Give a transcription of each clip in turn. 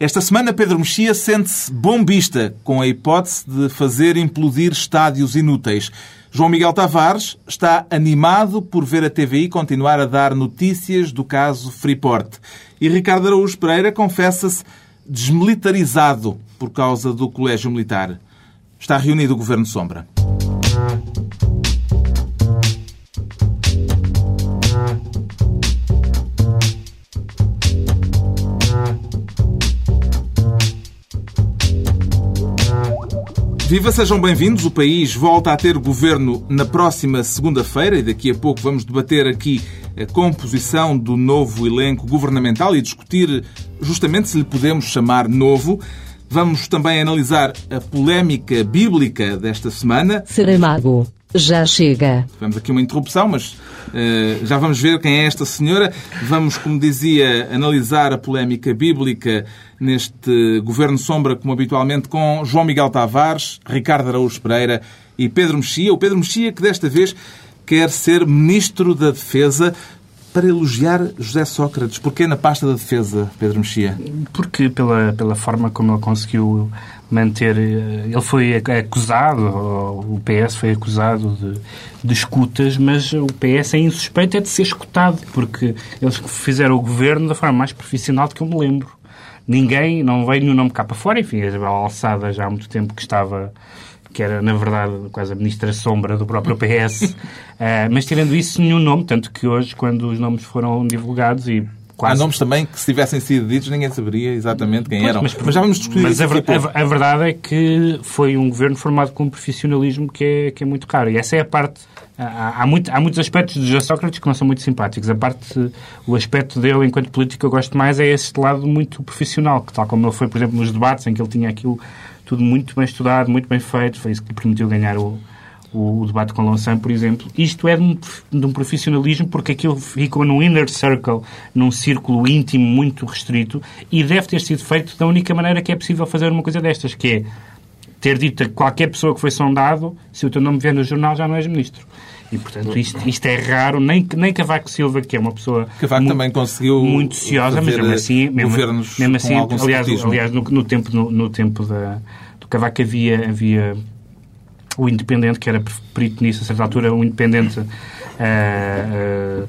Esta semana, Pedro Mexia sente-se bombista com a hipótese de fazer implodir estádios inúteis. João Miguel Tavares está animado por ver a TVI continuar a dar notícias do caso Freeport. E Ricardo Araújo Pereira confessa-se desmilitarizado por causa do Colégio Militar. Está reunido o Governo Sombra. Viva, sejam bem-vindos. O país volta a ter governo na próxima segunda-feira e daqui a pouco vamos debater aqui a composição do novo elenco governamental e discutir justamente se lhe podemos chamar novo. Vamos também analisar a polémica bíblica desta semana. Saramago, já chega. Tivemos aqui uma interrupção, mas já vamos ver quem é esta senhora. Vamos, como dizia, analisar a polémica bíblica neste Governo Sombra, como habitualmente, com João Miguel Tavares, Ricardo Araújo Pereira e Pedro Mexia. O Pedro Mexia que desta vez quer ser Ministro da Defesa para elogiar José Sócrates. Porquê na pasta da defesa, Pedro Mexia? Porque pela, pela forma como ele conseguiu manter... eh, Ele foi acusado, o PS foi acusado de, de escutas, mas o PS é insuspeito é de ser escutado, porque eles fizeram o governo da forma mais profissional de que eu me lembro. Ninguém, não veio nenhum nome cá para fora, enfim, a alçada já há muito tempo que estava que era, na verdade, quase a ministra sombra do próprio PS. Eh, mas tirando isso, nenhum nome, tanto que hoje, quando os nomes foram divulgados e Há quase... nomes também que, se tivessem sido ditos, ninguém saberia exatamente quem Pois, eram. mas- Mas, já vamos discutir Mas isso ver- a a- verdade é que foi um governo formado com um profissionalismo que é, que é muito raro. E essa é a parte. Há, há, muito- há muitos aspectos de José Sócrates que não são muito simpáticos. A parte, o aspecto dele enquanto político que eu gosto mais é este lado muito profissional, que tal como ele foi, por exemplo, nos debates, em que ele tinha aquilo tudo muito bem estudado, muito bem feito, foi isso que lhe permitiu ganhar o, o, o debate com Lonsan, por exemplo. Isto é de um, de um profissionalismo porque aquilo ficou num inner circle, num círculo íntimo muito restrito e deve ter sido feito da única maneira que é possível fazer uma coisa destas, que é ter dito a qualquer pessoa que foi sondado, se o teu nome vier no jornal já não és ministro. E, portanto, isto, isto é raro. Nem, nem Cavaco Silva, que é uma pessoa Cavaco mu- também conseguiu muito ciosa, mas mesmo assim, mesmo, governos mesmo com assim aliás, aliás no, no tempo, no, no tempo da, do Cavaco havia, havia o Independente, que era perito nisso a certa altura, o Independente. ah, ah,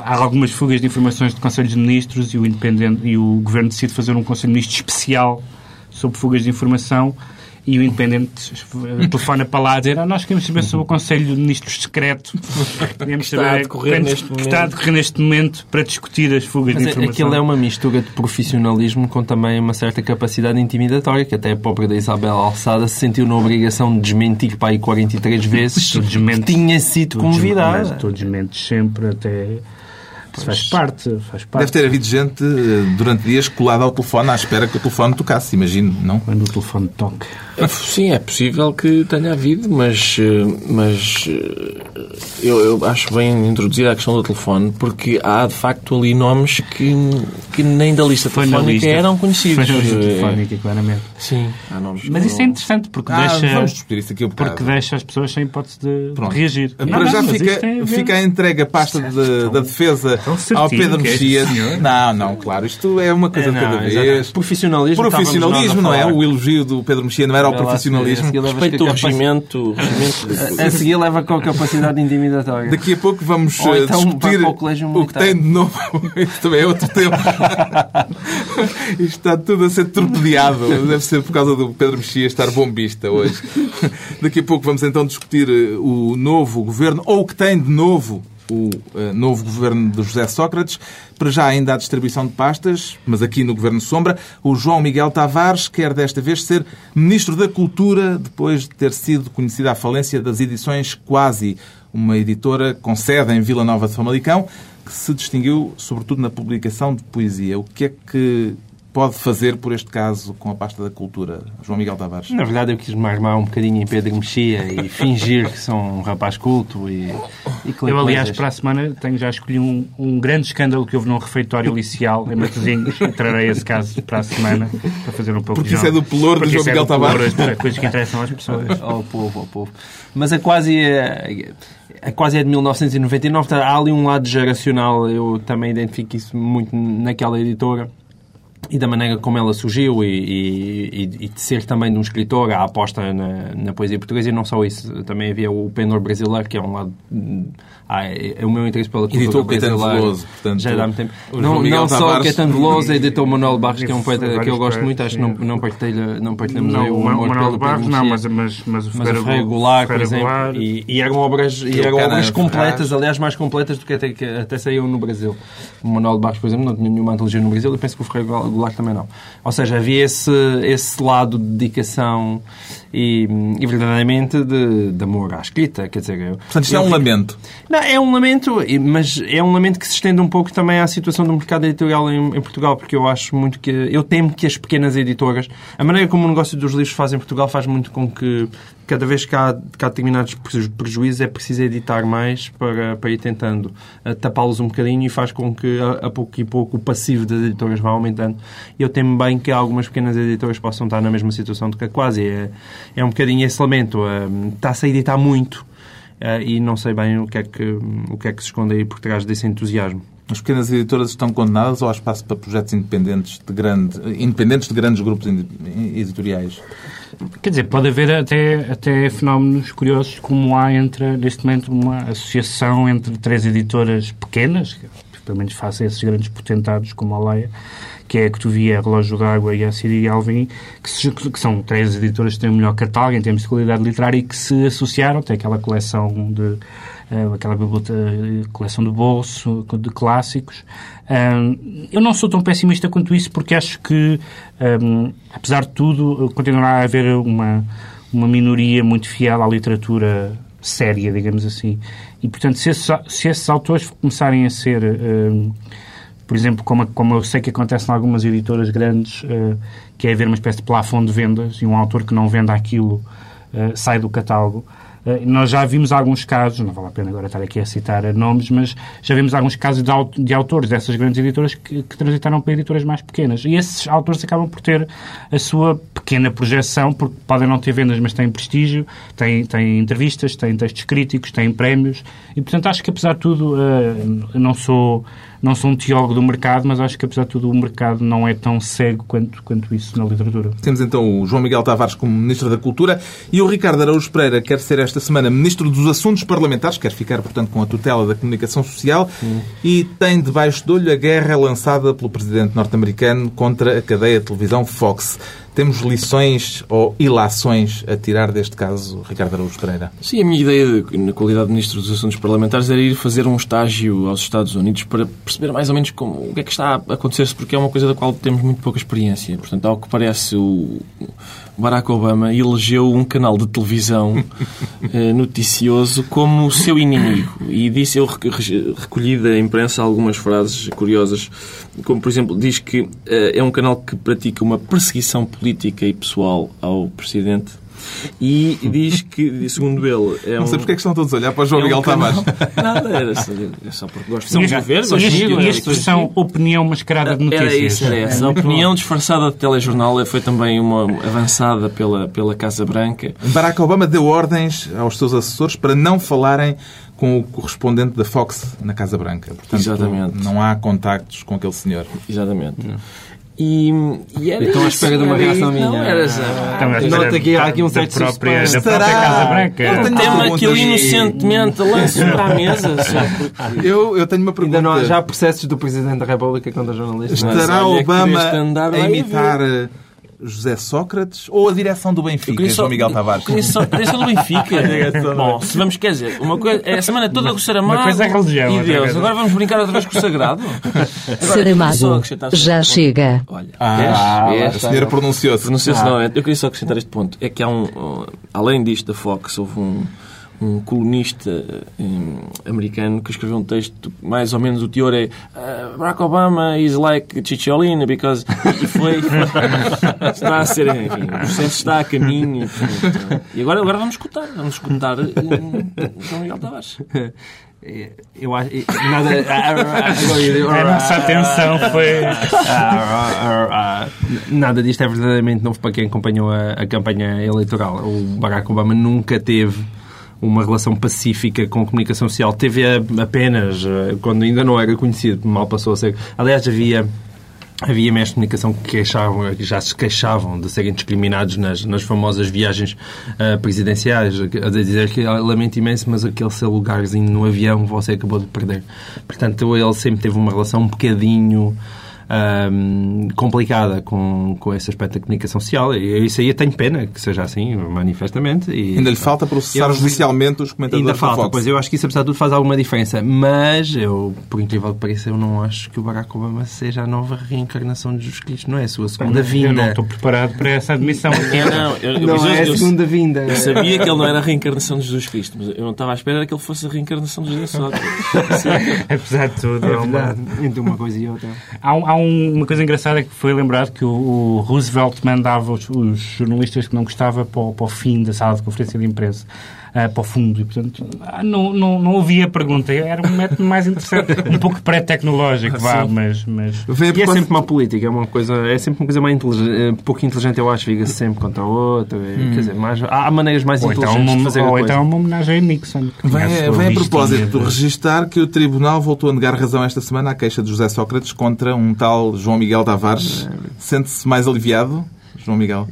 há algumas fugas de informações de Conselhos de Ministros e o, Independente, e o Governo decide fazer um Conselho de Ministros especial sobre fugas de informação e o Independente eh, telefona para lá a dizer ah, nós queremos saber sobre o Conselho de Ministros secreto queremos está a saber decorrer neste que está a decorrer neste momento para discutir as fugas Mas de é- informação. aquilo é uma mistura de profissionalismo com também uma certa capacidade intimidatória, que até a própria da Isabel Alçada se sentiu na obrigação de desmentir para aí 43 vezes que tinha sido convidada. Tu desmentes sempre até... Isso faz parte, faz parte. Deve ter havido gente eh, durante dias colada ao telefone à espera que o telefone tocasse, imagino, não? Quando o telefone toca. Sim, é possível que tenha havido, mas, eh, mas eh, eu, eu acho bem introduzir a questão do telefone, porque há de facto ali nomes que, que nem da lista Foi telefónica lista. eram conhecidos. Foi na lista telefónica, claramente. Sim, há nomes. Mas isso é não- interessante porque Ah, deixa... vamos discutir isso aqui um. Porque deixa as pessoas sem hipótese de Pronto. reagir. Para já fica, ver- fica a entregue a pasta de- da defesa tão certinho ao Pedro é Mexia. senhor. Não, não, claro. Isto é uma coisa É, de não, cada exato. vez. Profissionalismo, Profissionalismo, estávamos não é? O elogio do Pedro Mexia não era o Vê lá, profissionalismo. Respeito com o a capaci- regimento. de- A seguir leva com a capacidade intimidatória. Daqui a pouco vamos Ou eh, então discutir o colégio o que tem de novo. Isso também é outro tema. Isto está tudo a ser torpedeado. Deve ser por causa do Pedro Mexia estar bombista hoje. Daqui a pouco vamos então discutir eh, o novo governo, ou o que tem de novo o eh, novo governo de José Sócrates. Para já ainda há distribuição de pastas, mas aqui no Governo Sombra, o João Miguel Tavares quer desta vez ser Ministro da Cultura, depois de ter sido conhecida a falência das edições Quasi, uma editora com sede em Vila Nova de Famalicão, que se distinguiu sobretudo na publicação de poesia. O que é que pode fazer por este caso com a pasta da cultura, João Miguel Tavares? Na verdade, eu quis me armar um bocadinho em Pedro Mexia e fingir que sou um rapaz culto e, e Eu, aliás, para a semana tenho, já escolhi um, um grande escândalo que houve num refeitório licial em Matosinhos. Trarei esse caso para a semana para fazer um pouco Porque de isso é do pelour de João isso é Miguel do pelour, Tavares. as coisas que interessam às pessoas. ao povo, ao povo. Mas a quase é, a quase é de 1999, portanto, há ali um lado geracional, eu também identifico isso muito naquela editora. E da maneira como ela surgiu e, e, e de ser também de um escritor, a aposta na, na poesia portuguesa e não só isso, também havia o Penor brasileiro, que é um lado... Ah, é, é o meu interesse pela cultura Editou Caetano brasileira. Veloso, portanto, Já dá muito tempo. Não, Miguel não só Tavares- Caetano Veloso, editou Manuel Barros, que é um poeta que eu gosto muito, acho que não, não, partilha, não partilhamos aí Não, o amor Manuel pelo Barros não, mas, mas, mas o Mas o Ferreira Goulart, por exemplo, Goulart, e, e eram obras, e eram obras completas, aliás, mais completas do que até, que até saíam no Brasil. O Manuel Barros, por exemplo, não tinha nenhuma antologia no Brasil e penso que o Ferreira Goulart também não. Ou seja, havia esse, esse lado de dedicação e, e verdadeiramente de, de amor à escrita, quer dizer... Eu, Portanto, isto é um fico- lamento. não, é um lamento, mas é um lamento que se estende um pouco também à situação do mercado editorial em, em Portugal, porque eu acho muito que. Eu temo que as pequenas editoras. A maneira como o negócio dos livros faz em Portugal faz muito com que cada vez que há, que há determinados preju- prejuízos é preciso editar mais para, para ir tentando eh, tapá-los um bocadinho e faz com que a, a pouco e pouco o passivo das editoras vá aumentando. Eu temo bem que algumas pequenas editoras possam estar na mesma situação do que a quase. É, é um bocadinho esse lamento. eh, Está-se a editar muito. Uh, e não sei bem o que, é que, o que é que se esconde aí por trás desse entusiasmo. As pequenas editoras estão condenadas ou há espaço para projetos independentes de, grande, independentes de grandes grupos editoriais? Quer dizer, pode haver até, até fenómenos curiosos como há entre, neste momento, uma associação entre três editoras pequenas, que pelo menos face a esses grandes potentados como a Leia, que é a Cotovia, a Relógio d'Água e a Siri Alvim, que, se- que são três editoras que têm o melhor catálogo em termos de qualidade literária e que se associaram, tem aquela coleção de aquela biblioteca, coleção de bolso, de clássicos. Ahm, eu não sou tão pessimista quanto isso porque acho que, apesar de tudo, continuará a haver uma, uma minoria muito fiel à literatura séria, digamos assim. E, portanto, se esses, se esses autores começarem a ser, por exemplo, como, como eu sei que acontece em algumas editoras grandes, que é haver uma espécie de plafond de vendas e um autor que não venda aquilo sai do catálogo. Eh, Nós já vimos alguns casos, não vale a pena agora estar aqui a citar nomes, mas já vimos alguns casos de, au- de autores dessas grandes editoras que, que transitaram para editoras mais pequenas. E esses autores acabam por ter a sua pequena projeção, porque podem não ter vendas, mas têm prestígio, têm, têm entrevistas, têm textos críticos, têm prémios. E, portanto, acho que, apesar de tudo, eh, não sou, não sou um teólogo do mercado, mas acho que, apesar de tudo, o mercado não é tão cego quanto, quanto isso na literatura. Temos então o João Miguel Tavares como Ministro da Cultura e o Ricardo Araújo Pereira quer ser esta semana Ministro dos Assuntos Parlamentares, quer ficar, portanto, com a tutela da comunicação social e tem debaixo de olho a guerra lançada pelo Presidente norte-americano contra a cadeia de televisão Fox. Temos lições ou ilações a tirar deste caso, Ricardo Araújo Pereira? Sim, a minha ideia, de- na qualidade de Ministro dos Assuntos Parlamentares, era ir fazer um estágio aos Estados Unidos para perceber mais ou menos como, o que é que está a acontecer-se, porque é uma coisa da qual temos muito pouca experiência. Portanto, ao que parece, o Barack Obama elegeu um canal de televisão eh, noticioso como o seu inimigo. E disse, eu rec- re- recolhi da imprensa algumas frases curiosas, como, por exemplo, diz que eh, é um canal que pratica uma perseguição política e pessoal ao Presidente. E diz que, segundo ele, é Não um... sei porque é que estão todos a olhar para o João é um Miguel canal- Tavares. Nada, era só, é só porque gosto E de governo, e e a expressão opinião mascarada de notícias. Era isso, era essa. A opinião bom. disfarçada de telejornal foi também uma avançada pela, pela Casa Branca. Barack Obama deu ordens aos seus assessores para não falarem com o correspondente da Fox na Casa Branca. Portanto, Exatamente. não há contactos com aquele senhor. Exatamente. E, e era Estão à espera de uma era reação isso. Não, minha. era só- Então, Nota era que há aqui um certo própria, da própria Casa Eu Branca. tenho uma tema pergunta. que eu inocentemente lanço para a mesa. Eu, eu tenho uma pergunta. Ainda não há já processos do Presidente da República contra jornalistas. é? Estará Obama a imitar José Sócrates ou a direção do Benfica, só- João Miguel Tavares? Só, só do Benfica. Bom, se vamos, quer dizer, uma coisa, é a semana toda com o Saramago coisa é religião, e Deus. Agora vamos brincar outra vez com o Sagrado? Saramago, já ponto. chega. Olha, Ah, vês? a Vês? senhora pronunciou-se. Pronuncia-se não, eu queria só acrescentar este ponto. É que há um, uh, além disto da Fox, houve um, um colunista um, americano que escreveu um texto, mais ou menos o teor é uh, Barack Obama is like Chicholina because... E foi... está a ser... Enfim, o processo está a caminho. E, e agora, agora vamos escutar. Vamos escutar um, João Miguel Tavares. Eu acho. Nada. A nossa atenção foi. Nada disto é verdadeiramente novo para quem acompanhou a, a campanha eleitoral. O Barack Obama nunca teve uma relação pacífica com a comunicação social. Teve apenas eh, quando ainda não era conhecido, mal passou a ser. Aliás, havia Havia meios de comunicação que, queixavam, que já se queixavam de serem discriminados nas, nas famosas viagens uh, presidenciais, a dizer que lamento imenso, mas aquele seu lugarzinho no avião você acabou de perder. Portanto, ele sempre teve uma relação um bocadinho um, complicada com, com esse aspecto da comunicação social. E isso aí eu tenho pena que seja assim, manifestamente. E, ainda lhe falta processar eu, judicialmente os comentadores Ainda falta, pois eu acho que isso, apesar de tudo, faz alguma diferença. Mas eu, por incrível que pareça, eu não acho que o Barack Obama seja a nova reencarnação de Jesus Cristo. Não é a sua segunda vinda. Eu não estou preparado para essa admissão. Eu não, eu, Não eu- é a eu- segunda vinda. eu sabia que ele não era a reencarnação de Jesus Cristo, mas eu não estava à espera que ele fosse a reencarnação de Jesus. Apesar de tudo, É é uma-. Entre uma coisa e outra. Há, um- há um- uma coisa engraçada que foi lembrado que o, o Roosevelt mandava os, os jornalistas que não gostava para para o fim da sala de conferência de imprensa, ah, para o fundo, e portanto ah, não, não, não havia pergunta. Era um método mais interessante, um pouco pré-tecnológico, vá, mas, mas Vem a E é propósito- sempre uma política, é uma coisa, é sempre uma coisa mais inteligente, pouco inteligente, eu acho, fica-se sempre contra a outra. Quer dizer, mais, há maneiras mais ou então, inteligentes uma, de fazer a ou coisa. então uma homenagem a Nixon. a Vem, vem a propósito de- registar que o Tribunal voltou a negar razão esta semana à queixa de José Sócrates contra um tal João Miguel Tavares. Sente-se mais aliviado, João Miguel?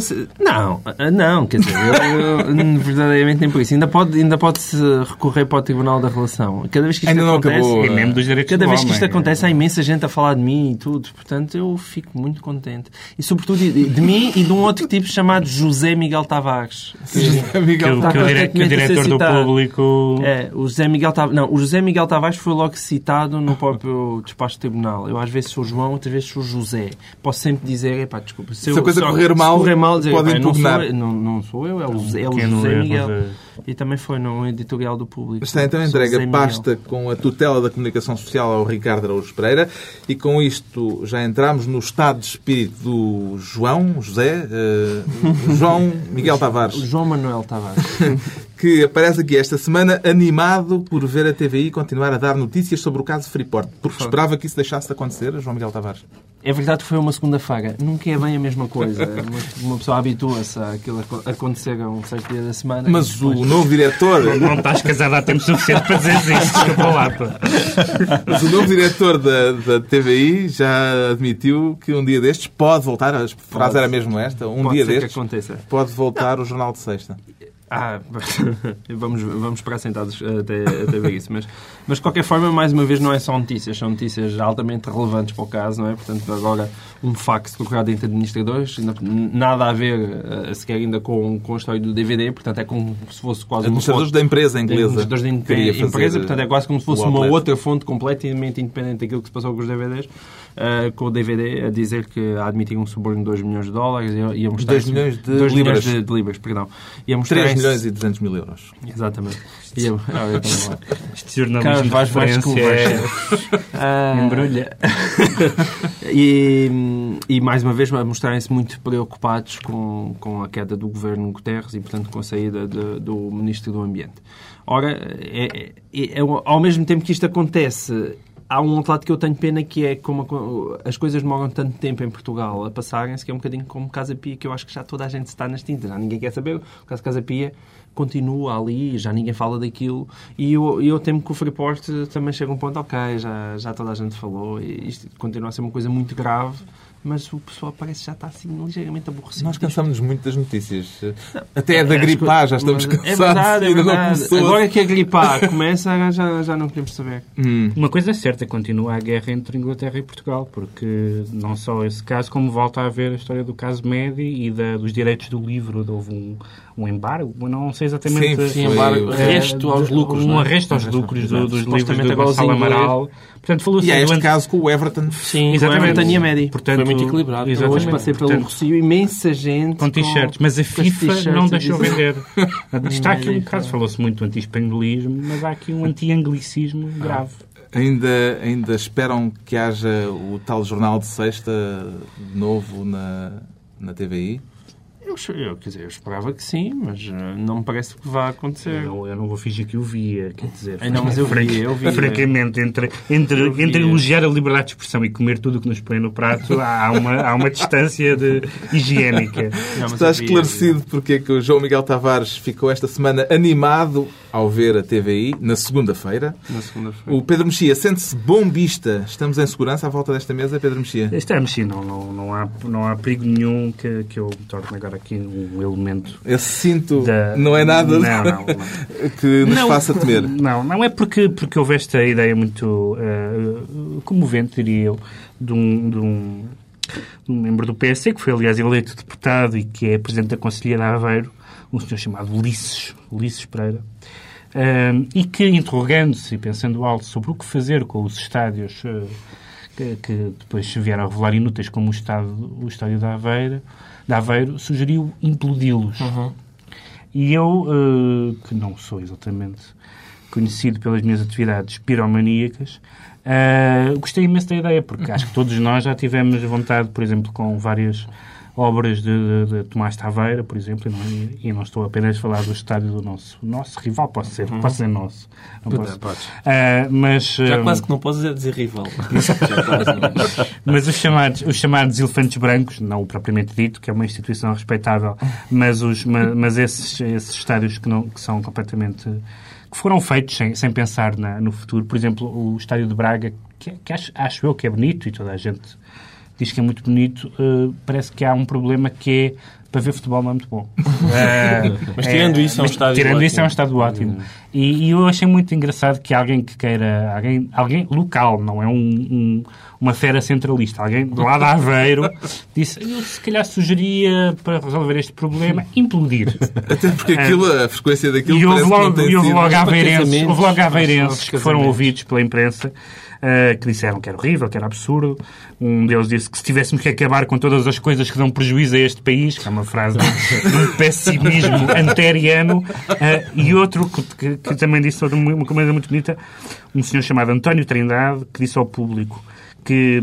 Se- não, ah, não, quer dizer, eu, eu, verdadeiramente nem por isso. Ainda pode, ainda pode -se recorrer para o Tribunal da Relação. Cada vez que isto Ainda não acontece, acabou. E mesmo dos direitos Cada do vez que isto acontece, há imensa gente a falar de mim e tudo. Portanto, eu fico muito contente. E, sobretudo, de, de mim e de um outro tipo chamado José Miguel Tavares. José Que, Miguel o- que o, dire- que o constantemente a ser diretor do público. É, o José Miguel Tavares, não, o José Miguel Tavares foi logo citado no próprio despacho do tribunal. Eu às vezes sou João, outras vezes sou José. Posso sempre dizer, epá, desculpa, se, Se a coisa só- correr mal, correr mal dizer, pode "Epá, não sou, impugnar." eu, não, não sou eu, é o, José- é o José Miguel. E também foi no editorial do público. Está então Sou entregue José a Miguel. pasta com a tutela da comunicação social ao Ricardo Araújo Pereira e com isto já entramos no estado de espírito do João, José, eh, João Miguel Tavares, João Manuel Tavares. que aparece aqui esta semana animado por ver a TVI continuar a dar notícias sobre o caso Freeport, porque esperava que isso deixasse de acontecer, João Miguel Tavares. É verdade que foi uma segunda-feira. Nunca é bem a mesma coisa. Uma, pessoa habitua-se àquilo aco- acontecer a um certo dia da semana. Mas depois- o novo diretor, Não estás casado há tempo suficiente para dizer isso. Desculpa lá. pá. mas o novo diretor da, da TVI já admitiu que um dia destes pode voltar, a frase era mesmo esta, um Pode dia ser que destes aconteça. pode voltar o Jornal de Sexta. Ah, vamos, vamos esperar sentados até, até ver isso. Mas, mas, de qualquer forma, mais uma vez, não é só notícias. São notícias altamente relevantes para o caso, não é? Portanto, agora, um fax procurado entre administradores, nada a ver eh, sequer ainda com, com a história do DVD. Portanto, é como se fosse quase Administradores fonte- da empresa inglesa. Administradores da empresa, portanto, é quase como se fosse uma outra fonte completamente independente daquilo que se passou com os DVDs. Eh, com o DVD a dizer que a admitir um suborno de 2 milhões de dólares e, a mostrar 2 isso- milhões de 2 libras. milhões de, de libras, perdão. E a mostrar 3 isso- milhões e 200 mil euros. Exatamente. Eu também lá. Este jornalismo de referência é... Ah, embrulha. e, e mais uma vez a mostrarem-se muito preocupados com, com a queda do governo Guterres e, portanto, com a saída de- do Ministro do Ambiente. Ora, é, é- é- ao mesmo tempo que isto acontece, há um outro lado que eu tenho pena que é como as coisas demoram tanto tempo em Portugal a passarem-se, que é um bocadinho como Casa Pia, que eu acho que já toda a gente está nas tintas, já ninguém quer saber. O caso de Casa Pia continua ali, já ninguém fala daquilo, e eu, eu temo que o Freeport também chega a um ponto, ok, já, já toda a gente falou, e isto continua a ser uma coisa muito grave, mas o pessoal parece que já está assim ligeiramente aborrecido. Nós cansamos-nos muito das notícias. Até a da gripe A já estamos Mas cansados. É verdade, é verdade. Agora que a gripe A começa, já, já não queremos saber. Hum. Uma coisa é certa, continua a guerra entre Inglaterra e Portugal, porque não só esse caso, como volta a haver a história do caso Medi e da, dos direitos do livro. Houve um, um embargo, não sei exatamente. Sim, sim, embargo. eh, Arresto aos de- lucros, Um não é? arresto aos lucros do- dos livros do Gonçalo Amaral. Portanto, falou-se E há do este caso com o Everton. Sim, Exatamente. Everton e a. Portanto, Foi muito equilibrado. Hoje Exatamente. passei pelo Rocio, imensa gente com t-shirts, mas a FIFA não deixou vender. Está aqui um caso, falou-se muito do anti-espanholismo, mas há aqui um anti-anglicismo grave. Ainda, ainda esperam que haja o tal jornal de sexta novo na, na TVI? Eu, eu, quer dizer, eu esperava que sim, mas eh, não me parece que vá acontecer. Eu, eu não vou fingir que o via, quer dizer. Ai, não, mas eu vi, eu vi. Francamente, entre, entre, entre elogiar a liberdade de expressão e comer tudo o que nos põe no prato, há uma, há uma distância de, higiênica. Não, Está esclarecido porque é que o João Miguel Tavares ficou esta semana animado ao ver a TVI na segunda-feira. Na segunda-feira. O Pedro Mexia sente-se bombista. Estamos em segurança à volta desta mesa, Pedro Mexia? Isto é mexer, não, não, não, há, não há perigo nenhum que, que eu me torne agora aqui um elemento Esse cinto da... não é nada Não, não, não. que nos Não, faça temer. Não, não é porque, porque houve esta ideia muito eh, comovente, diria eu, de um, de, um, um membro do PSD, que foi, aliás, eleito deputado e que é presidente da Conselhia de Aveiro, um senhor chamado Ulisses, Ulisses Pereira, eh, e que, interrogando-se e pensando alto sobre o que fazer com os estádios eh, que, que depois vieram a revelar inúteis, como o, estado, o estádio da Aveiro, da Aveiro sugeriu implodi-los. E eu, eh, que não sou exatamente conhecido pelas minhas atividades piromaníacas, eh, gostei imenso da ideia, porque acho que todos nós já tivemos vontade, por exemplo, com várias obras de, de, de Tomás Taveira, por exemplo, e não, e não estou apenas a falar do estádio do nosso, nosso rival, posso ser, posso ser nosso. Não posso. Eh, mas, Já eh, quase que não podes é dizer rival. Mas os chamados, os chamados elefantes brancos, não o propriamente dito, que é uma instituição respeitável, mas, os, ma- mas esses, esses estádios que, não, que são completamente. que foram feitos sem, sem pensar na- no futuro. Por exemplo, o estádio de Braga, que, que acho, acho eu que é bonito e toda a gente diz que é muito bonito, eh, parece que há um problema que é. Para ver futebol não é muito bom. Eh, Mas tirando isso, é um mas estádio Tirando ótimo. isso, é um estádio ótimo. E, e eu achei muito engraçado que alguém que queira, alguém, alguém local, não é um, um- uma fera centralista, alguém do lado Aveiro, disse: Eu se calhar sugeria para resolver este problema implodir. Até porque aquilo, a frequência daquilo E houve parece que não logo, tem e houve logo aveirenses, casamentos, houve logo aos aveirenses que foram ouvidos pela imprensa eh, que disseram que era horrível, que era absurdo. Um deles disse que se tivéssemos que acabar com todas as coisas que dão prejuízo a este país, que é uma frase de um pessimismo anteriano, eh, e outro que, que- que também disse uma uma coisa muito bonita, um senhor chamado António Trindade, que disse ao público que,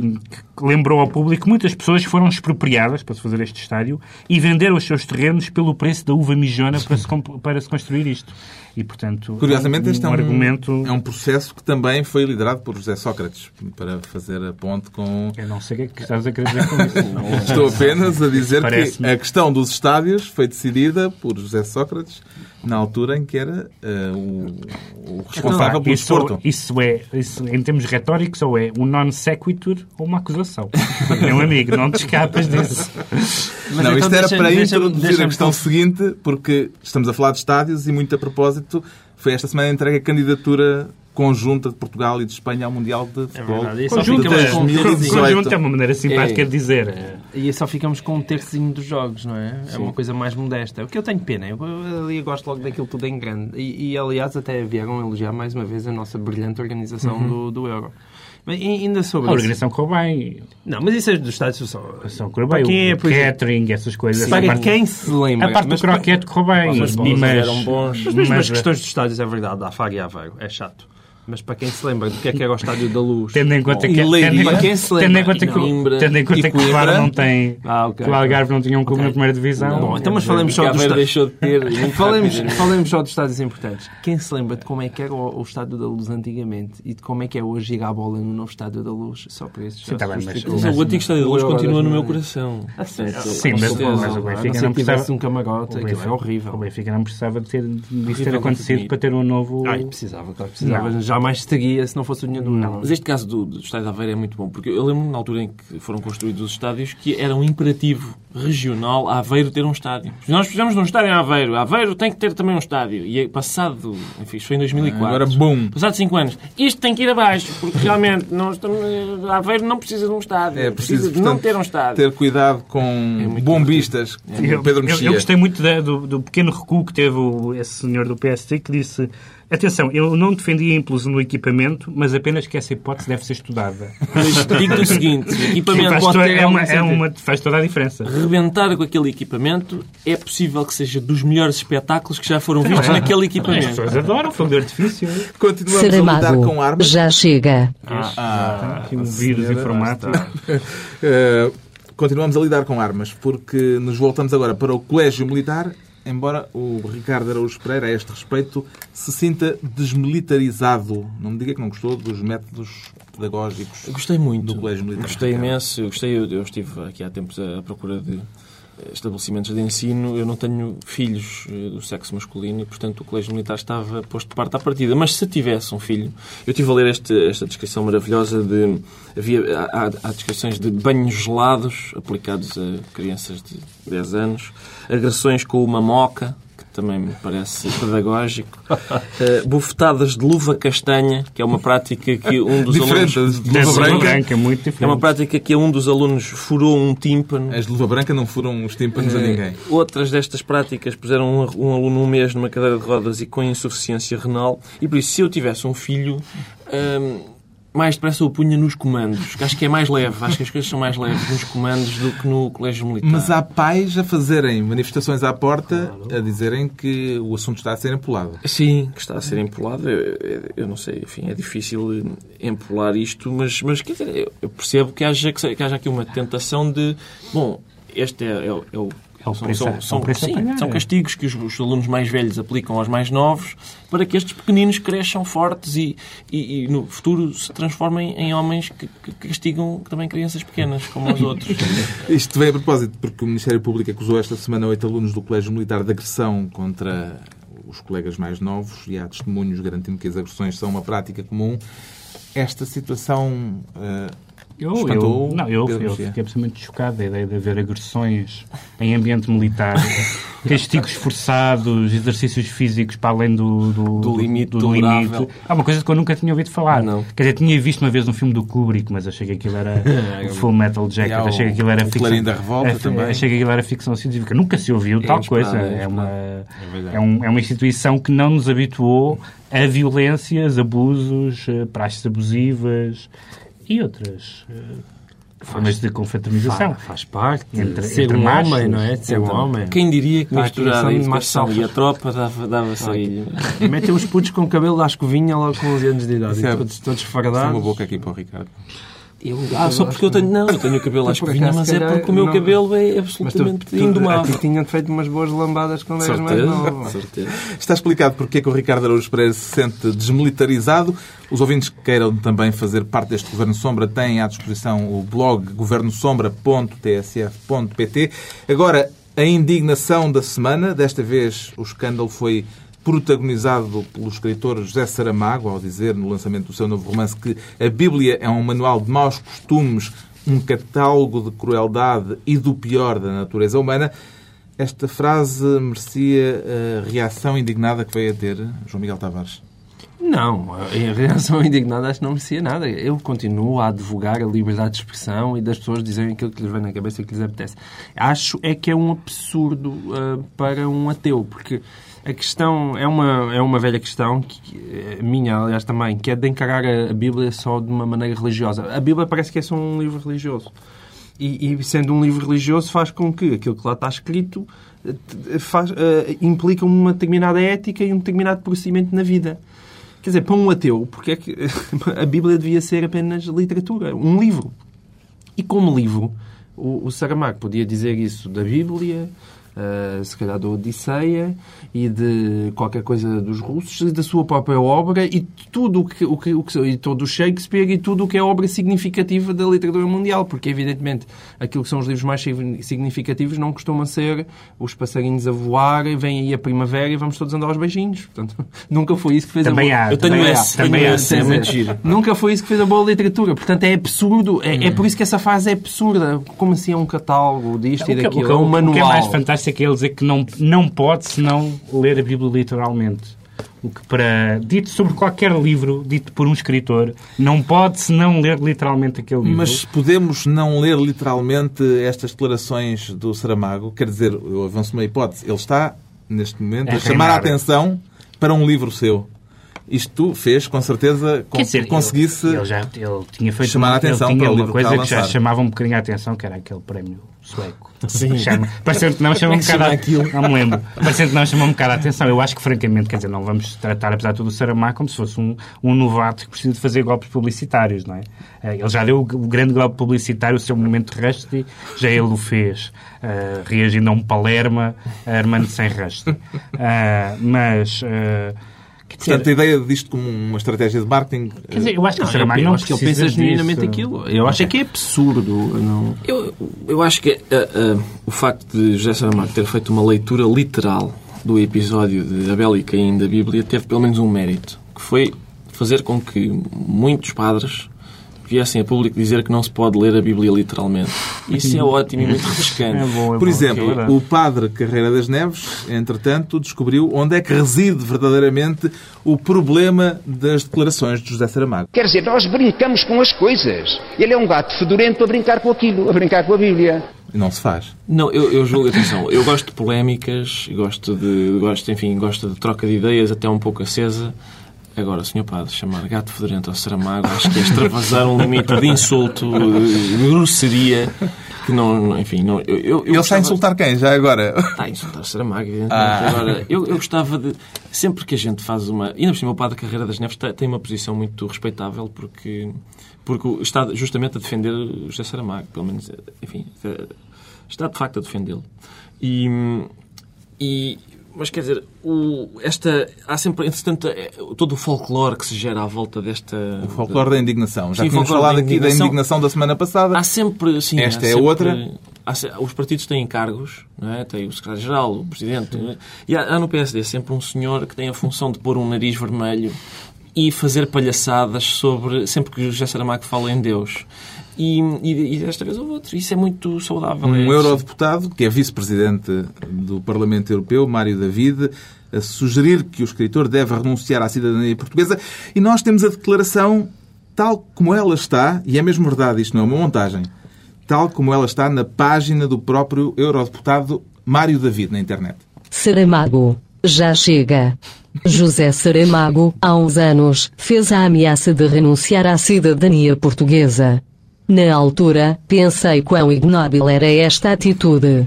que lembrou ao público que muitas pessoas foram expropriadas para se fazer este estádio e venderam os seus terrenos pelo preço da uva mijona para se, para se construir isto. E, portanto, Curiosamente, este é um, argumento... é um processo que também foi liderado por José Sócrates, para fazer a ponte com... Eu não sei o que é que estás a querer dizer com isso. Estou apenas a dizer que a questão dos estádios foi decidida por José Sócrates na altura em que era eh, o, o responsável pelo isso, desporto. isso é, isso, em termos retóricos, ou é um non sequitur ou uma acusação. Meu amigo, não te escapas disso. Mas não, então isto era para introduzir a questão seguinte, porque estamos a falar de estádios e muito a propósito, foi esta semana entregue a candidatura conjunta de Portugal e de Espanha ao Mundial de Futebol. E é, com um tercinho. conjunto é uma maneira simpática É. de dizer. é, E só ficamos com um tercinho dos jogos, não é? É uma coisa mais modesta. O que eu tenho pena, eu, eu ali gosto logo daquilo tudo em grande. E, e, aliás, até vieram elogiar mais uma vez a nossa brilhante organização do, do Euro. Mas ainda sobre A organização correu bem, Não, mas isso é dos estádios só. a organização correu bem, quem é, o catering, essas coisas. a Para parte, quem se lembra. a parte do mas- croquete correu bem, Mas mas, bolas eram bons. Mas mesmo mas- as questões dos estádios é verdade, há Faro e Aveiro, é chato. Mas para quem se lembra do que é que era o Estádio da Luz... Tendo em conta que, Leiria, para quem se tendo em lembra, conta que, Coimbra, tendo em conta que o Faro não tem, Ah, ok, que o Algarve não tinha um clube na primeira divisão. Bom, então mas falemos só que dos deixou de ter. Falemos, falemos só de estádios importantes. Quem se lembra de como é que era o, o Estádio da Luz antigamente e de como é que é hoje ir à bola no novo Estádio da Luz? Só por isso. Sim, tá bem, mas- Mas o antigo Estádio da Luz continua no meu coração. A sério? Sim, mas, o não Benfica não precisava... um camarote, aquilo é horrível. O Benfica não precisava de ter, disso ter Horrível, acontecido para ter um novo... Ai, precisava, claro, precisava. Não. Jamais teria se não fosse o dinheiro do Euro. Mas este caso do, do Estádio de Aveiro é muito bom, porque eu lembro-me na altura em que foram construídos os estádios que era um imperativo regional a Aveiro ter um estádio. Nós precisamos de um estádio em Aveiro. Aveiro tem que ter também um estádio. E é passado, enfim, isto foi em 2004. Agora, bum! Passado 5 anos, isto tem que ir abaixo, porque realmente nós estamos, Aveiro não precisa de um estádio. É precisa preciso, de não portanto, ter um estádio. ter cuidado com muito bombistas, como Eu, o Pedro eu- Mexia. eu gostei muito da- do, do pequeno recuo que teve o- esse senhor do PST que disse atenção, eu não defendi a implosão no equipamento, mas apenas que essa hipótese deve ser estudada. Mas digo-te o seguinte, o equipamento faz, pode é uma, é uma- faz toda a diferença. Rebentar com aquele equipamento é possível que seja dos melhores espetáculos que já foram vistos naquele As equipamento. pessoas adoram fogo de artifício. Continuamos a lidar com Saramago, armas. já chega. Ah, Aqui um vírus senhora, informático. Eh, continuamos a lidar com armas, porque nos voltamos agora para o Colégio Militar, embora o Ricardo Araújo Pereira, a este respeito, se sinta desmilitarizado. Não me diga que não gostou dos métodos pedagógicos. Eu Gostei muito. Do Colégio Militar. Gostei imenso. Eu, gostei, eu, eu estive aqui há tempos à procura de estabelecimentos de ensino. Eu não tenho filhos eh, do sexo masculino e, portanto, o Colégio Militar estava posto de parte à partida. Mas se tivesse um filho... Eu estive a ler esta descrição maravilhosa de... Havia, há, há descrições de banhos gelados aplicados a crianças de 10 anos, agressões com uma moca, também me parece pedagógico, eh, bufetadas de luva castanha, que é uma prática que um dos Diferente alunos... de luva branca. branca, muito É diferente. uma prática que um dos alunos furou um tímpano. As de luva branca não furam os tímpanos a ninguém. Eh, Outras destas práticas puseram um, um aluno um mês numa cadeira de rodas e com insuficiência renal. E por isso, se eu tivesse um filho, hum, mais depressa o punha nos comandos. que Acho que é mais leve. Acho que as coisas são mais leves nos comandos do que no colégio militar. Mas há pais a fazerem manifestações à porta a dizerem que o assunto está a ser empolado. Sim, que está a ser empolado. Eu, eu- não sei, enfim, é difícil eh, empolar isto, mas, mas quer dizer, eu- percebo que haja, que haja aqui uma tentação de. Bom, este é, é é o. É o são, preço- são, é o são- preço a sim, são é. castigos que os, os alunos mais velhos aplicam aos mais novos para que estes pequeninos cresçam fortes e, e- e no futuro se transformem em homens que, que castigam também crianças pequenas, como os outros. Isto veio a propósito porque o Ministério Público acusou esta semana oito alunos do Colégio Militar de agressão contra os colegas mais novos e há testemunhos garantindo que as agressões são uma prática comum. Esta situação eh, Eu, espantou eu, não, eu, eu fiquei absolutamente chocado da ideia de haver agressões em ambiente militar, castigos forçados, exercícios físicos para além do, do, Do limite do tolerável. limite. É uma coisa que eu nunca tinha ouvido falar. Não. Quer dizer, tinha visto uma vez um filme do Kubrick, mas achei que aquilo era o Full Metal Jacket. Achei que aquilo era ficção. Da Revolta é, também. Achei que aquilo era ficção científica. Nunca se ouviu tal inesperado, coisa. é É, uma, verdade. é, um- é uma instituição que não nos habituou a violências, abusos, eh, praxes abusivas e outras eh, formas de confraternização. Faz, faz parte Entre- de ser entre um machos. homem, não é? De ser um homem. Quem diria que misturar a educação e a tropa dava, dava saída? Metem os putos com cabelo à escovinha logo com 11 anos de idade. Isso é- E todos, todos Isso é fardados. uma boca aqui para o Ricardo. Ah, só porque eu tenho. Não, eu tenho o cabelo à Por escovinha, acaso, mas é porque o meu não- cabelo é Mas tu, absolutamente tu, a indomável. ti tinha feito umas boas lambadas quando eras mais Certeza, novo. certeza. Está explicado porque é que o Ricardo Araújo Pereira se sente desmilitarizado. Os ouvintes que queiram também fazer parte deste Governo Sombra têm à disposição o blog governosombra.tsf.pt. Agora, a indignação da semana. Desta vez o escândalo foi protagonizado pelo escritor José Saramago, ao dizer no lançamento do seu novo romance que a Bíblia é um manual de maus costumes, um catálogo de crueldade e do pior da natureza humana. Esta frase merecia a reação indignada que veio a ter João Miguel Tavares. Não, em reação indignada acho que não merecia nada. Eu continuo a advogar a liberdade de expressão e das pessoas dizerem aquilo que lhes vem na cabeça e que lhes apetece. Acho é que é um absurdo ah, para um ateu, porque a questão é uma, é uma velha questão, que, eh, minha aliás também, que é de encarar a, a Bíblia só de uma maneira religiosa. A Bíblia parece que é só um livro religioso. E, e sendo um livro religioso faz com que aquilo que lá está escrito eh, faz, eh, implica uma determinada ética e um determinado procedimento na vida. Quer dizer, para um ateu, porque é que a Bíblia devia ser apenas literatura, um livro? E como livro, o, o Saramago podia dizer isso da Bíblia, eh, se calhar da Odisseia e de qualquer coisa dos russos, e da sua própria obra e tudo o que, o que, o que e todo o Shakespeare e tudo o que é obra significativa da literatura mundial, porque evidentemente aquilo que são os livros mais signi- significativos não costumam ser os passarinhos a voar, vem aí a primavera e vamos todos andar aos beijinhos. Portanto, nunca foi isso que fez Também a boa... há, Eu tenho também há, esse, também tenho esse, é muito giro. Nunca foi isso que fez a boa literatura. Portanto, é absurdo. É, é por isso que essa frase é absurda. Como assim é um catálogo disto O e que, o daquilo? que- é um o manual. que é mais fantástico é ele dizer que não, não pode senão ler a Bíblia literalmente. O que para dito sobre qualquer livro, dito por um escritor, não pode senão ler literalmente aquele livro. Mas podemos não ler literalmente estas declarações do Saramago? Quer dizer, eu avanço uma hipótese. Ele está, neste momento, A a chamar a atenção para um livro seu. Isto fez, com certeza, com dizer, conseguisse... ele, ele já ele tinha feito chamar a uma- atenção ele tinha para o uma livro coisa que que já chamava um bocadinho a atenção, que era aquele prémio sueco. Sim. Chama, parecendo que não chama um é bocado aquilo? Não me lembro. Parecendo que não chama um bocado a atenção. Eu acho que, francamente, quer dizer, não vamos tratar, apesar de tudo, o Saramago como se fosse um, um novato que precisa de fazer golpes publicitários, não é? Eh, Ele já deu o, o grande golpe publicitário, o seu momento rastro, já ele o fez, eh, reagindo a um Palerma armando sem rastro. Ah, mas... eh, Portanto, a ideia disto como uma estratégia de marketing... Quer dizer, eu acho que o Não, Saramago eu não acho que ele pensa genuinamente aquilo. Eu acho é que é absurdo. Não... Eu, eu acho que ah, ah, o facto de José Saramago ter feito uma leitura literal do episódio de Abel e Caim da Bíblia teve pelo menos um mérito, que foi fazer com que muitos padres viessem a público dizer que não se pode ler a Bíblia literalmente. Isso é ótimo e muito refrescante. É bom, é Por bom, exemplo, é verdade. o padre Carreira das Neves, entretanto, descobriu onde é que reside verdadeiramente o problema das declarações de José Saramago. Quer dizer, nós brincamos com as coisas. Ele é um gato fedorento a brincar com aquilo, a brincar com a Bíblia. E não se faz. Não, eu, eu julgo, atenção, eu gosto de polémicas, gosto de, gosto, enfim, gosto de troca de ideias até um pouco acesa. Agora, Sr. Padre, chamar gato fedorento ao Saramago, acho que é extravasar um limite de insulto, de grosseria, que não, enfim, não, eu, eu, Ele está a insultar quem, já agora? Está a insultar Saramago, evidentemente. Ah. Agora, eu, eu gostava de. Sempre que a gente faz uma. E ainda por cima, o Padre Carreira das Neves tem- uma posição muito respeitável porque, porque está justamente a defender o José Saramago, pelo menos, enfim, eh, está de facto a defendê-lo. E, e. Mas quer dizer, o, esta, há sempre, entretanto, eh, todo o folclore que se gera à volta desta. O folclore da indignação. Já Sim, tínhamos falado da aqui da indignação. da semana passada. Há sempre, sim, Esta é sempre- outra. há os partidos têm cargos, não é? tem o secretário-geral, o presidente. é? E há, há no PSD sempre um senhor que tem a função de pôr um nariz vermelho e fazer palhaçadas sobre. sempre que o José Saramago fala em Deus. E, e, e desta vez houve outro. Isso é muito saudável. Um é, eurodeputado, que é vice-presidente do Parlamento Europeu, Mário David, a sugerir que o escritor deve renunciar à cidadania portuguesa. E nós temos a declaração tal como ela está, e é mesmo verdade, isto não é uma montagem, tal como ela está na página do próprio eurodeputado Mário David na internet. Saramago. Já chega. José Saramago, há uns anos, fez a ameaça de renunciar à cidadania portuguesa. Na altura, pensei quão ignóbil era esta atitude.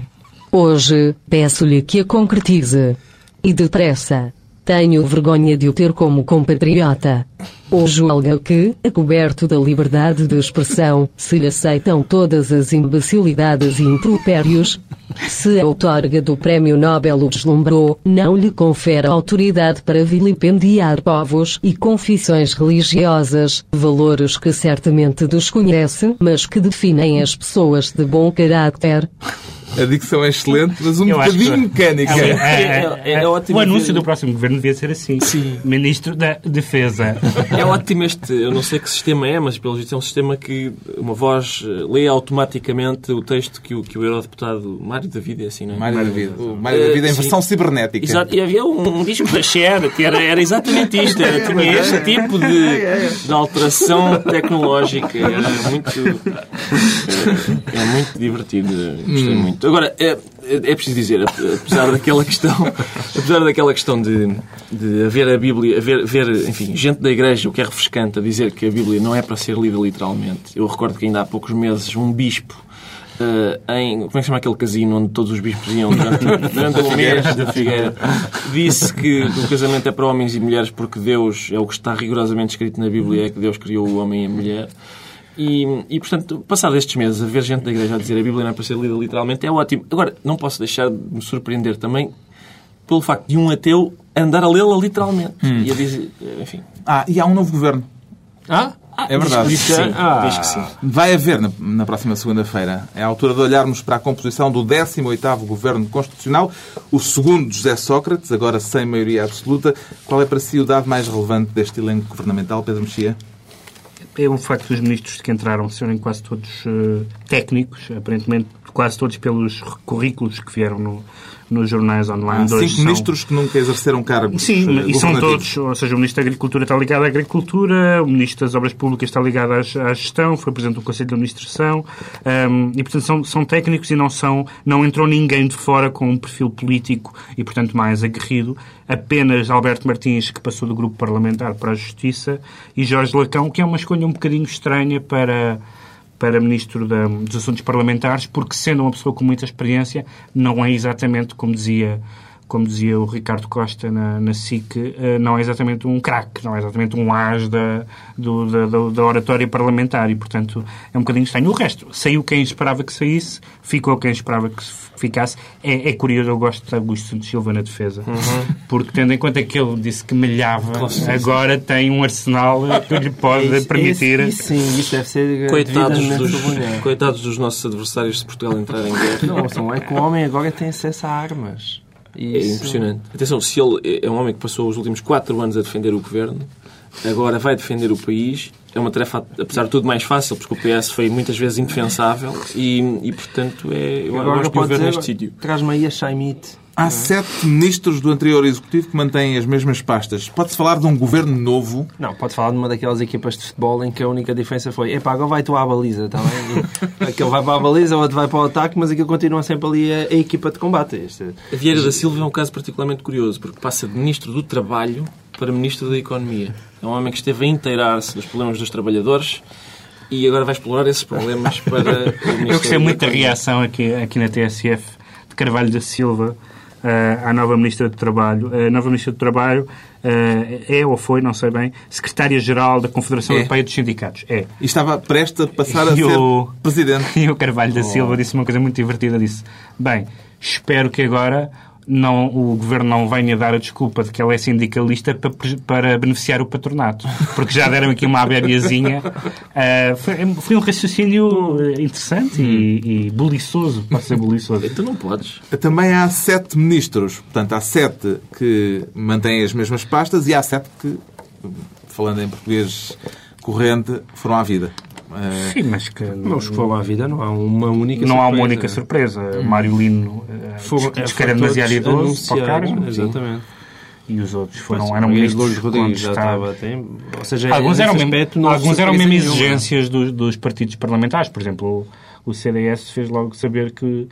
Hoje, peço-lhe que a concretize. E depressa. Tenho vergonha de o ter como compatriota. Ou julga que, a coberto da liberdade de expressão, se lhe aceitam todas as imbecilidades e impropérios? Se a outorga do Prémio Nobel o deslumbrou, não lhe confere autoridade para vilipendiar povos e confissões religiosas, valores que certamente desconhece, mas que definem as pessoas de bom caráter. A dicção é excelente, mas um Eu que- bocadinho mecânica. É, é, É- é é, ótimo o anúncio ver- do próximo governo devia ser assim. Ministro da Defesa. É ótimo este, eu não sei que sistema é, mas pelo visto é um sistema que uma voz eh, lê automaticamente o texto que o, que o eurodeputado Mário David é assim, não é? Mário David. O Mário Eh, David em sim. versão cibernética. Exato, e havia um, um disco da Cher que era, era exatamente isto, era, tinha este tipo de, de alteração tecnológica, era muito, é, é muito divertido, gostei muito. Agora, é, é é preciso dizer, apesar daquela questão, apesar daquela questão de, de haver a Bíblia, haver, ver, enfim, gente da igreja, o que é refrescante, a dizer que a Bíblia não é para ser lida literalmente. Eu recordo que ainda há poucos meses um bispo eh, em. Como é que se chama aquele casino onde todos os bispos iam durante, durante o mês da Figueira? Disse que o casamento é para homens e mulheres porque Deus é o que está rigorosamente escrito na Bíblia, é que Deus criou o homem e a mulher. E, e, portanto, passado estes meses, a ver gente da igreja a dizer a Bíblia não é para ser lida literalmente é ótimo. Agora, não posso deixar de me surpreender também pelo facto de um ateu andar a lê-la literalmente. E a dizer, enfim. Ah, e há um novo governo. Ah, É verdade. Diz que sim. Ah. Diz que sim. Vai haver na, na próxima segunda-feira. É a altura de olharmos para a composição do 18º Governo Constitucional, o segundo de José Sócrates, agora sem maioria absoluta. Qual é para si o dado mais relevante deste elenco governamental, Pedro Mexia? É um facto dos ministros que entraram serem quase todos eh, técnicos, aparentemente quase todos pelos currículos que vieram no, nos jornais online. Há cinco são- ministros que nunca exerceram cargos Sim, eh, e são todos, ou seja, o Ministro da Agricultura está ligado à Agricultura, o Ministro das Obras Públicas está ligado à, à Gestão, foi Presidente do Conselho de Administração, hum, e portanto são, são técnicos e não são, não entrou ninguém de fora com um perfil político e portanto mais aguerrido, apenas Alberto Martins, que passou do grupo parlamentar para a Justiça, e Jorge Lacão, que é uma escolha um bocadinho estranha para para Ministro da- dos Assuntos Parlamentares, porque sendo uma pessoa com muita experiência, não é exatamente, como dizia, como dizia o Ricardo Costa na, na SIC, eh, não é exatamente um craque, não é exatamente um as da, do- da, da- da oratória parlamentar e, portanto, é um bocadinho estranho. O resto, saiu quem esperava que saísse, ficou quem esperava que ficasse. É, é curioso, eu gosto de Augusto Santos Silva na defesa, porque tendo em conta que ele disse que malhava, agora tem um arsenal que lhe pode Isso- permitir... Isso, isso sim, isso deve ser Coitados devidamente dos, coitados dos nossos adversários se Portugal entrar em guerra. Não, são, é que o homem agora tem acesso a armas. E É isso- impressionante. Atenção, se ele é um homem que passou os últimos quatro anos a defender o governo, agora vai defender o país, é uma tarefa, apesar de tudo, mais fácil, porque o PS foi muitas vezes indefensável e, e portanto, é, eu Agora gosto de o ver neste sítio. Traz-me aí a Chaimite. Há sete ministros do anterior executivo que mantêm as mesmas pastas. Pode-se falar de um governo novo? Não, pode falar de uma daquelas equipas de futebol em que a única diferença foi epá, agora vai tu à baliza, está bem? Aquele vai para a baliza, o outro vai para o ataque, mas aquilo continua sempre ali a, a equipa de combate. Este- A Vieira da Silva é um caso particularmente curioso, porque passa de Ministro do Trabalho para Ministro da Economia. É um homem que esteve a inteirar-se dos problemas dos trabalhadores e agora vai explorar esses problemas para o Eu gostei muito da reação aqui, aqui na TSF de Carvalho da Silva eh, à nova Ministra do Trabalho. A nova Ministra do Trabalho eh, é ou foi, não sei bem, Secretária-Geral da Confederação É. Europeia dos Sindicatos. É. E estava prestes a passar a E ser o- presidente. E o Carvalho da Silva disse uma coisa muito divertida. Disse, bem, espero que agora não, o Governo não venha dar a desculpa de que ela é sindicalista para, para beneficiar o patronato. Porque já deram aqui uma abebiazinha. Ah, foi, foi um raciocínio eh, interessante e, e buliçoso. Pode ser buliçoso. Tu não podes. Também há sete ministros. Portanto, há sete que mantêm as mesmas pastas e há sete que, falando em português corrente, foram à vida. Sim, mas que Mas que foram à vida, não há uma única não há uma surpresa. única surpresa. Mário Lino é, que era demasiado idoso para cargo. Exatamente. E os outros foram, Mas, eram ministros contestados. estava. Ou seja, Alguns eram, mesmo, aspecto, alguns eram surpresa mesmo nenhuma. exigências dos, dos partidos parlamentares. Por exemplo, o, o CDS fez logo saber que,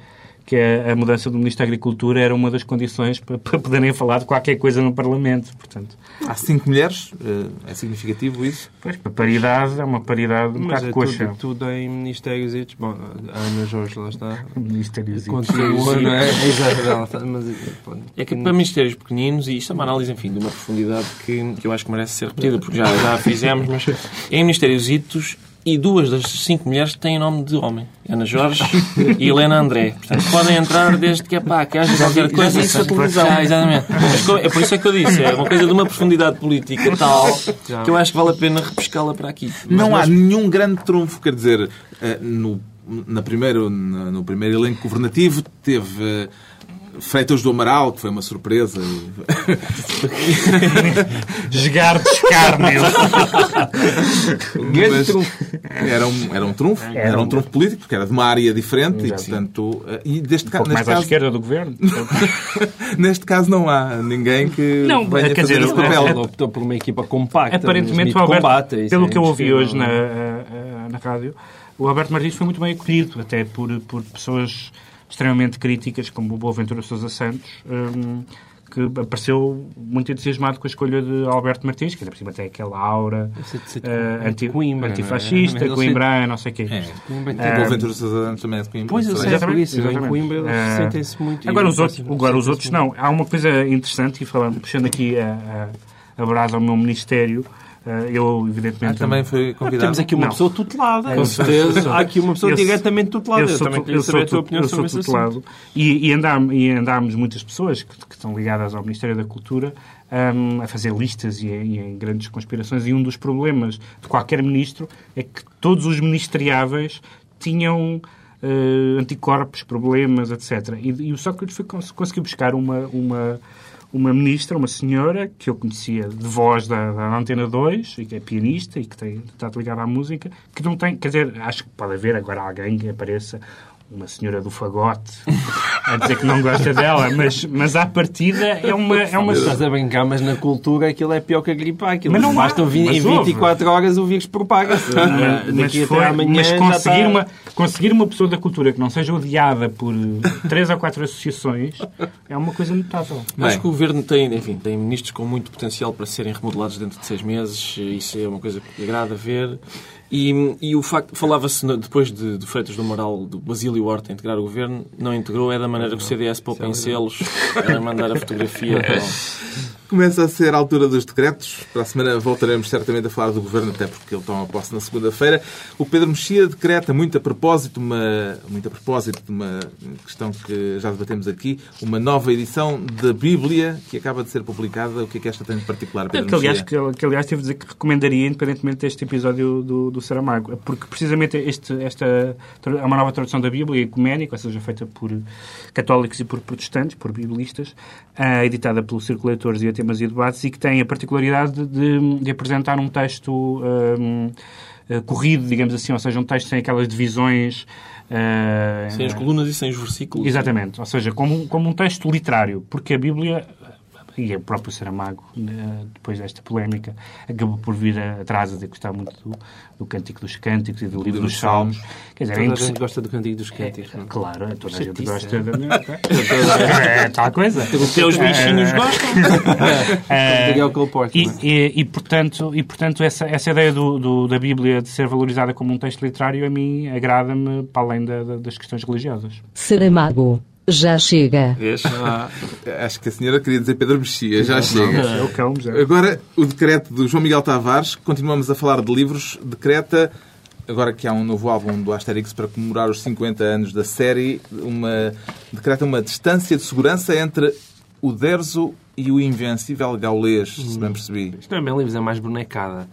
que a, a mudança do Ministro da Agricultura era uma das condições para, para poderem falar de qualquer coisa no Parlamento. Portanto, há cinco mulheres. eh, é significativo isso? pois, a paridade é uma paridade um Mas bocado é coxa. tudo, tudo em ministérios. e- Bom, a Ana Jorge lá está. Ministérios não é? É Mas, pronto. É que para ministérios pequeninos, e isto é uma análise, enfim, de uma profundidade que, que eu acho que merece ser repetida, porque já, já a fizemos, mas em ministérios itos, e duas das cinco mulheres têm nome de homem. Ana Jorge e Helena André. Portanto, podem entrar desde que é pá, que haja qualquer coisa. já isso televisão. Já, exatamente. Mas é por isso é que eu disse, é uma coisa de uma profundidade política tal que eu acho que vale a pena repescá-la para aqui. Mas não nós- há nenhum grande trunfo. Quer dizer, eh, no, na primeiro, no primeiro elenco governativo teve eh, Freitas do Amaral, que foi uma surpresa. Jogar de escárnio. Mas era um, era um trunfo. Era Era um- um trunfo político, porque era de uma área diferente. E, Exato. portanto, eh, e deste Um ca- mais neste, à caso, esquerda do Governo. neste caso não há ninguém que Não, venha quer fazer dizer, esse o- papel. Ela optou por uma equipa compacta. Aparentemente, e Alberto, combate, pelo é que eu ouvi hoje na, a- a- na rádio, o Alberto Martins foi muito bem acolhido, até por, por pessoas extremamente críticas, como o Boaventura Sousa Santos, hum, que apareceu muito entusiasmado com a escolha de Alberto Martins, que ainda por cima tem aquela aura eh, de anti, Coimbra, não é? antifascista, Coimbra, não sei o quê. É. Coimbra tem- O Boaventura Sousa Santos também é de Coimbra. Pois, eu sei, é por Exatamente. Em exatamente. Coimbra eles Ah, sentem-se muito... Agora, os outros, agora os outros muito. não. Há uma coisa interessante, e falando, puxando aqui a, a, a brasa ao meu ministério, eh, eu, evidentemente... Ah, também foi convidado. Temos aqui uma Não. pessoa tutelada. Com certeza. Há aqui uma pessoa Eu sou- diretamente tutelada. Eu, sou também queria saber a tua tu- opinião eu sobre sou esse tutelado. E, e, andam, e andámos muitas pessoas que, que estão ligadas ao Ministério da Cultura hum, a fazer listas e, em- e em grandes conspirações. E um dos problemas de qualquer ministro é que todos os ministeriáveis tinham eh, anticorpos, problemas, etc. E, e o Sócrates foi, cons- conseguiu buscar uma, uma, uma ministra, uma senhora, que eu conhecia de voz da, da Antena 2, e que é pianista e que tem, está ligada à música, que não tem, quer dizer, acho que pode haver agora alguém que apareça uma senhora do fagote a dizer que não gosta dela, mas, mas à partida é uma. É uma... Estás a brincar, mas na cultura aquilo é pior que a gripe. Aquilo Mas não basta ouvir- mas em 24 horas o vírus propaga-se. mas, foi- amanhã mas conseguir, está- uma, conseguir uma pessoa da cultura que não seja odiada por três ou quatro associações é uma coisa notável. Acho que o governo tem, enfim, tem ministros com muito potencial para serem remodelados dentro de seis meses. Isso é uma coisa que agrada ver. E, e o facto, falava-se depois de, de Freitas do Moral, do Basílio Horta integrar o governo, não integrou, é da maneira que o CDS poupa em selos, a mandar a fotografia. para o- Começa a ser a altura dos decretos. Para a semana voltaremos certamente a falar do Governo, até porque ele toma posse na segunda-feira. O Pedro Mexia decreta, muito a propósito, uma, muito a propósito de uma questão que já debatemos aqui, uma nova edição da Bíblia que acaba de ser publicada. O que é que esta tem de particular, Pedro Que aliás, que, que, aliás, devo dizer que recomendaria, independentemente deste episódio do, do Saramago, porque precisamente este, esta é uma nova tradução da Bíblia ecuménica, ou seja, feita por católicos e por protestantes, por biblistas, ah, editada pelo Círculo de Leitores e a Temas e Debates, e que tem a particularidade de, de apresentar um texto ah, ah, corrido, digamos assim, ou seja, um texto sem aquelas divisões. ah, Sem as colunas e sem os versículos. Exatamente, ou seja, como, como um texto literário, porque a Bíblia e o próprio Saramago, eh, depois desta polémica, acabou por vir atrás a dizer que gostava muito do, do Cântico dos Cânticos e do Livro dos Salmos. Quer dizer, é Toda a impossível. gente gosta do cantigo dos cânticos. não é? Claro, toda a gente Chatice, gosta. é? É tal coisa. Os teus bichinhos gostam. Cole Porter, e, é? e, e, portanto, e, portanto essa, essa ideia do, do- da Bíblia de ser valorizada como um texto literário, a mim agrada-me para além da- da- das questões religiosas. Saramago. Já chega. Vês? Acho que a senhora queria dizer Pedro Mexia. Já chega. É o cão, já. Agora, o decreto do João Miguel Tavares, continuamos a falar de livros, decreta, agora que há um novo álbum do Asterix para comemorar os 50 anos da série, uma, decreta uma distância de segurança entre o Derzo e o invencível gaulês, se bem percebi. Isto não é bem livros, é mais bonecada.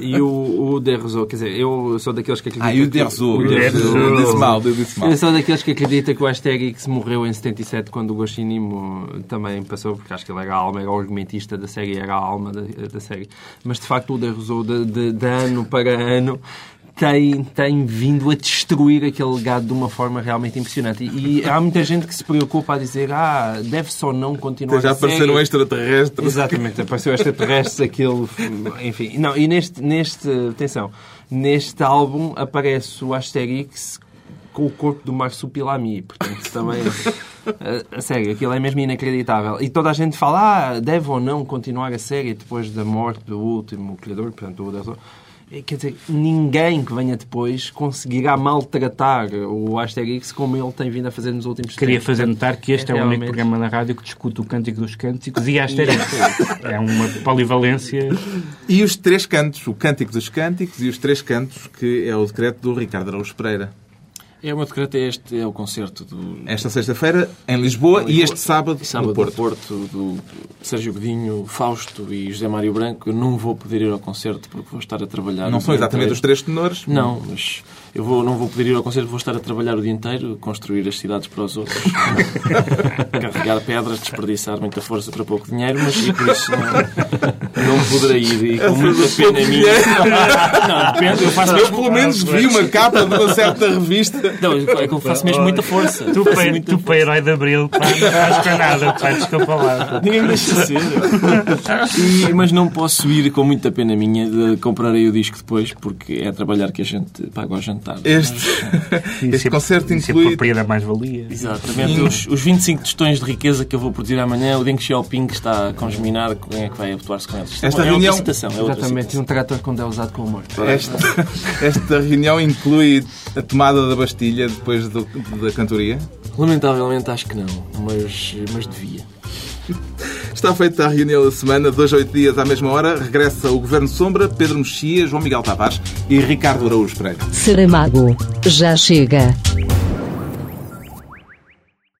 E o, o Derzo, quer dizer, eu sou daqueles que acreditam... Ah, e o Derzo. eu disse mal, eu disse mal. Eu sou daqueles que acredita que o Asterix morreu em 77 quando o Goscinimo também passou, porque acho que ele era a alma, era o argumentista da série, era a alma da, da série. Mas de facto o Derzo, de, de, de ano para ano, tem, tem vindo a destruir aquele legado de uma forma realmente impressionante. E, e há muita gente que se preocupa a dizer ah, deve-se ou não continuar Já a série. apareceram extraterrestres. Exatamente, apareceu extraterrestres, aquele. Enfim, não, e neste, neste. Atenção, neste álbum aparece o Asterix com o corpo do Marsupilami, portanto também. A, a sério, aquilo é mesmo inacreditável. E toda a gente fala, ah, deve ou não continuar a série depois da morte do último criador, portanto, do Uderzo. E, Quer dizer, ninguém que venha depois conseguirá maltratar o Asterix como ele tem vindo a fazer nos últimos Queria tempos. fazer notar que este é, o único programa na rádio que discute o Cântico dos Cânticos e a Asterix. é uma polivalência. E os três cantos, o Cântico dos Cânticos e os três cantos, que é o decreto do Ricardo Araújo Pereira. É o meu decreto, é este, é o concerto do Esta sexta-feira em Lisboa, e este sábado, sábado no Porto. Porto, do Sérgio Godinho, Fausto e José Mário Branco. Eu não vou poder ir ao concerto porque vou estar a trabalhar. Não são exatamente os três tenores. Não, mas eu vou, não vou poder ir ao concerto, vou estar a trabalhar o dia inteiro, construir as cidades para os outros, carregar pedras, desperdiçar muita força para pouco dinheiro, mas e por isso não, não poderei ir. E com muita pena minha. Não, depende, eu faço Eu mesmo. pelo menos vi uma capa de uma certa revista. Não, é eu faço mesmo muita força. Tu, Faço para, muita tu para herói de Abril, pá, não faz para nada, pá, desculpa lá. Ninguém me deixa ser. E- mas não posso ir com muita pena minha de comprarei o disco depois, porque é a trabalhar que a gente paga ao jantar. Este, este concerto Isso é inclui propriedade mais-valia. Exatamente. Os, os 25 tostões de riqueza que eu vou produzir amanhã, o Deng Xiaoping está a congeminar quem é que vai atuar-se com eles. É Esta é outra reunião- citação, é outra Exatamente, e citação. um trator com é usado com humor. Esta, esta reunião inclui a tomada da Bastilha depois do- da cantoria. Lamentavelmente acho que não, mas, mas devia. Está feita a reunião da semana, dois a oito dias à mesma hora. Regressa o Governo Sombra, Pedro Mexia, João Miguel Tavares e Ricardo Araújo Pereira. Saramago. Já chega.